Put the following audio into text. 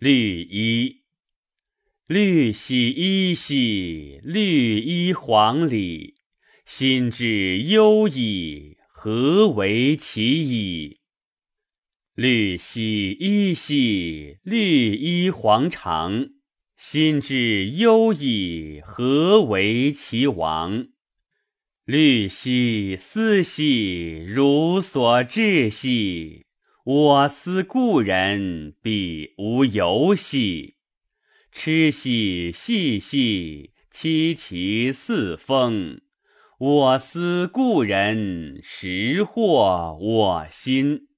绿衣，绿兮衣兮，绿衣黄里。心之忧矣，何为其矣？绿兮衣兮，绿衣黄裳。心之忧矣，何为其亡？绿兮思兮，如所至兮。我思故人，彼无由兮。痴兮细兮，凄其四风。我思故人，实惑我心。